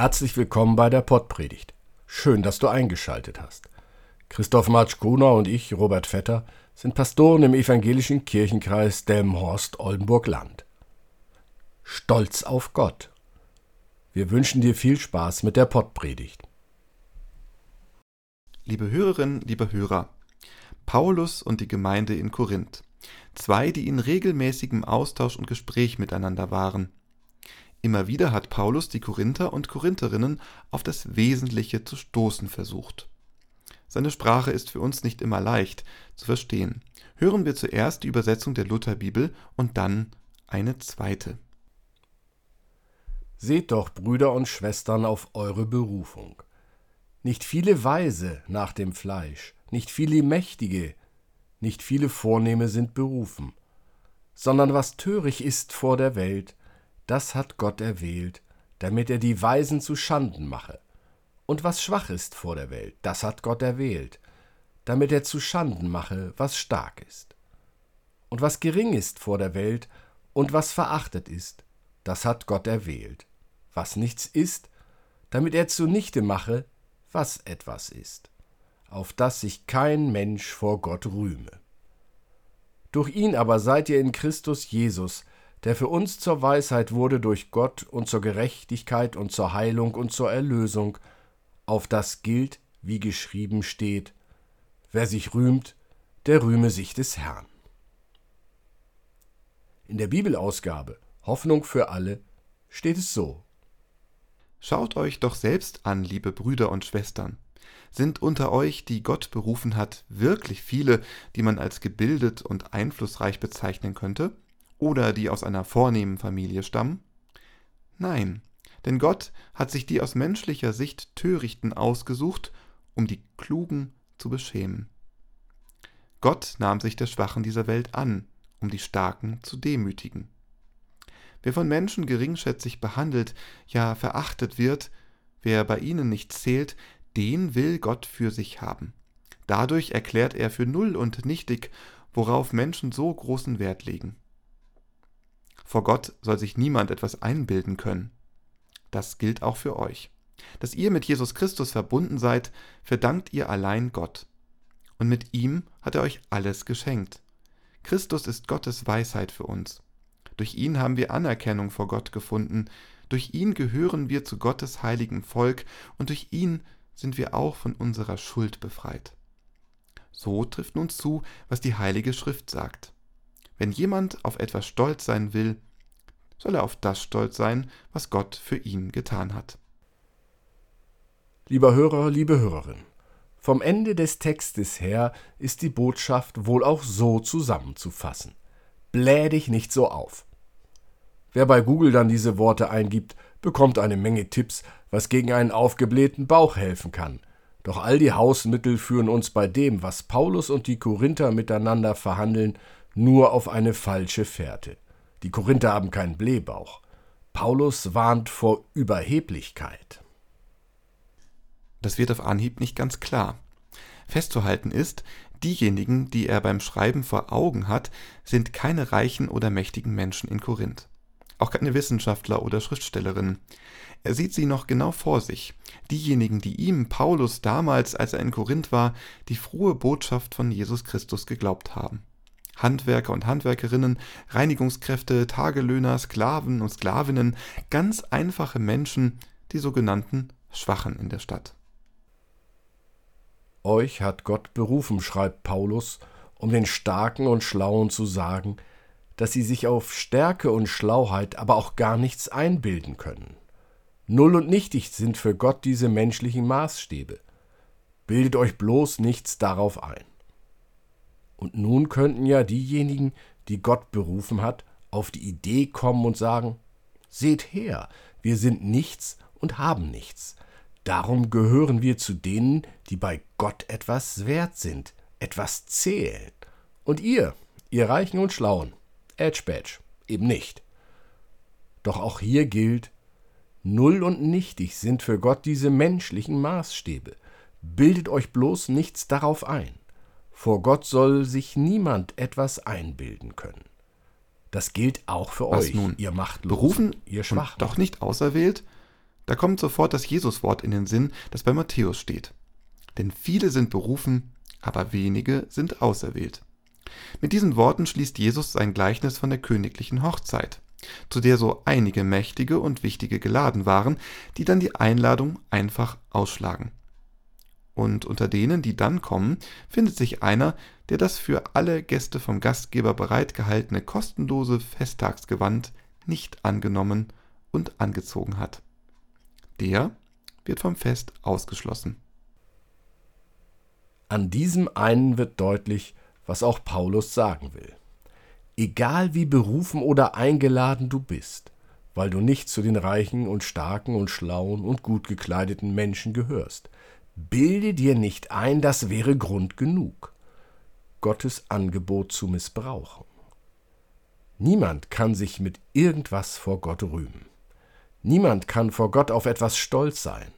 Herzlich willkommen bei der Pottpredigt. Schön, dass du eingeschaltet hast. Christoph Matschkuner und ich, Robert Vetter, sind Pastoren im evangelischen Kirchenkreis Delmenhorst-Oldenburg-Land. Stolz auf Gott. Wir wünschen dir viel Spaß mit der Pottpredigt. Liebe Hörerinnen, liebe Hörer, Paulus und die Gemeinde in Korinth, zwei, die in regelmäßigem Austausch und Gespräch miteinander waren. Immer wieder hat Paulus die Korinther und Korintherinnen auf das Wesentliche zu stoßen versucht. Seine Sprache ist für uns nicht immer leicht zu verstehen. Hören wir zuerst die Übersetzung der Lutherbibel und dann eine zweite. Seht doch, Brüder und Schwestern, auf eure Berufung. Nicht viele Weise nach dem Fleisch, nicht viele Mächtige, nicht viele Vornehme sind berufen, sondern was töricht ist vor der Welt, das hat Gott erwählt, damit er die Weisen zu Schanden mache. Und was schwach ist vor der Welt, das hat Gott erwählt, damit er zu Schanden mache, was stark ist. Und was gering ist vor der Welt und was verachtet ist, das hat Gott erwählt, was nichts ist, damit er zunichte mache, was etwas ist, auf dass sich kein Mensch vor Gott rühme. Durch ihn aber seid ihr in Christus Jesus, der für uns zur Weisheit wurde durch Gott und zur Gerechtigkeit und zur Heilung und zur Erlösung, auf das gilt, wie geschrieben steht, wer sich rühmt, der rühme sich des Herrn. In der Bibelausgabe Hoffnung für alle steht es so. Schaut euch doch selbst an, liebe Brüder und Schwestern. Sind unter euch, die Gott berufen hat, wirklich viele, die man als gebildet und einflussreich bezeichnen könnte? Oder die aus einer vornehmen Familie stammen? Nein, denn Gott hat sich die aus menschlicher Sicht Törichten ausgesucht, um die Klugen zu beschämen. Gott nahm sich der Schwachen dieser Welt an, um die Starken zu demütigen. Wer von Menschen geringschätzig behandelt, ja verachtet wird, wer bei ihnen nicht zählt, den will Gott für sich haben. Dadurch erklärt er für null und nichtig, worauf Menschen so großen Wert legen. Vor Gott soll sich niemand etwas einbilden können. Das gilt auch für euch. Dass ihr mit Jesus Christus verbunden seid, verdankt ihr allein Gott. Und mit ihm hat er euch alles geschenkt. Christus ist Gottes Weisheit für uns. Durch ihn haben wir Anerkennung vor Gott gefunden, durch ihn gehören wir zu Gottes heiligem Volk und durch ihn sind wir auch von unserer Schuld befreit. So trifft nun zu, was die Heilige Schrift sagt. Wenn jemand auf etwas stolz sein will, soll er auf das stolz sein, was Gott für ihn getan hat. Lieber Hörer, liebe Hörerin, vom Ende des Textes her ist die Botschaft wohl auch so zusammenzufassen. Bläh dich nicht so auf. Wer bei Google dann diese Worte eingibt, bekommt eine Menge Tipps, was gegen einen aufgeblähten Bauch helfen kann. Doch all die Hausmittel führen uns bei dem, was Paulus und die Korinther miteinander verhandeln, nur auf eine falsche Fährte. Die Korinther haben keinen Blähbauch. Paulus warnt vor Überheblichkeit. Das wird auf Anhieb nicht ganz klar. Festzuhalten ist, diejenigen, die er beim Schreiben vor Augen hat, sind keine reichen oder mächtigen Menschen in Korinth. Auch keine Wissenschaftler oder Schriftstellerinnen. Er sieht sie noch genau vor sich. Diejenigen, die ihm, Paulus, damals, als er in Korinth war, die frohe Botschaft von Jesus Christus geglaubt haben. Handwerker und Handwerkerinnen, Reinigungskräfte, Tagelöhner, Sklaven und Sklavinnen, ganz einfache Menschen, die sogenannten Schwachen in der Stadt. Euch hat Gott berufen, schreibt Paulus, um den Starken und Schlauen zu sagen, dass sie sich auf Stärke und Schlauheit aber auch gar nichts einbilden können. Null und nichtig sind für Gott diese menschlichen Maßstäbe. Bildet euch bloß nichts darauf ein. Und nun könnten ja diejenigen, die Gott berufen hat, auf die Idee kommen und sagen, Seht her, wir sind nichts und haben nichts. Darum gehören wir zu denen, die bei Gott etwas wert sind, etwas zählen. Und ihr, ihr Reichen und Schlauen, Edge Badge, eben nicht. Doch auch hier gilt, null und nichtig sind für Gott diese menschlichen Maßstäbe. Bildet euch bloß nichts darauf ein. Vor Gott soll sich niemand etwas einbilden können. Das gilt auch für Was euch, nun? ihr Machtlosen, Berufen, ihr Schwachen. doch nicht auserwählt? Da kommt sofort das Jesuswort in den Sinn, das bei Matthäus steht. Denn viele sind berufen, aber wenige sind auserwählt. Mit diesen Worten schließt Jesus sein Gleichnis von der königlichen Hochzeit, zu der so einige Mächtige und Wichtige geladen waren, die dann die Einladung einfach ausschlagen. Und unter denen, die dann kommen, findet sich einer, der das für alle Gäste vom Gastgeber bereitgehaltene kostenlose Festtagsgewand nicht angenommen und angezogen hat. Der wird vom Fest ausgeschlossen. An diesem einen wird deutlich, was auch Paulus sagen will. Egal wie berufen oder eingeladen du bist, weil du nicht zu den reichen und starken und schlauen und gut gekleideten Menschen gehörst, bilde dir nicht ein, das wäre Grund genug, Gottes Angebot zu missbrauchen. Niemand kann sich mit irgendwas vor Gott rühmen. Niemand kann vor Gott auf etwas stolz sein,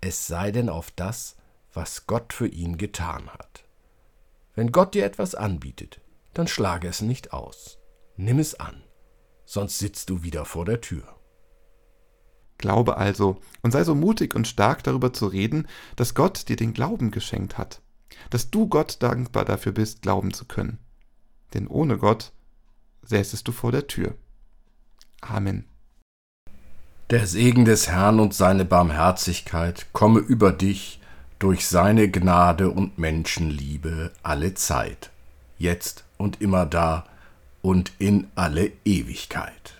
es sei denn auf das, was Gott für ihn getan hat. Wenn Gott dir etwas anbietet, dann schlage es nicht aus. Nimm es an, sonst sitzt du wieder vor der Tür. Glaube also und sei so mutig und stark darüber zu reden, dass Gott dir den Glauben geschenkt hat, dass du Gott dankbar dafür bist, glauben zu können. Denn ohne Gott säßest du vor der Tür. Amen. Der Segen des Herrn und seine Barmherzigkeit komme über dich durch seine Gnade und Menschenliebe alle Zeit, jetzt und immer da und in alle Ewigkeit.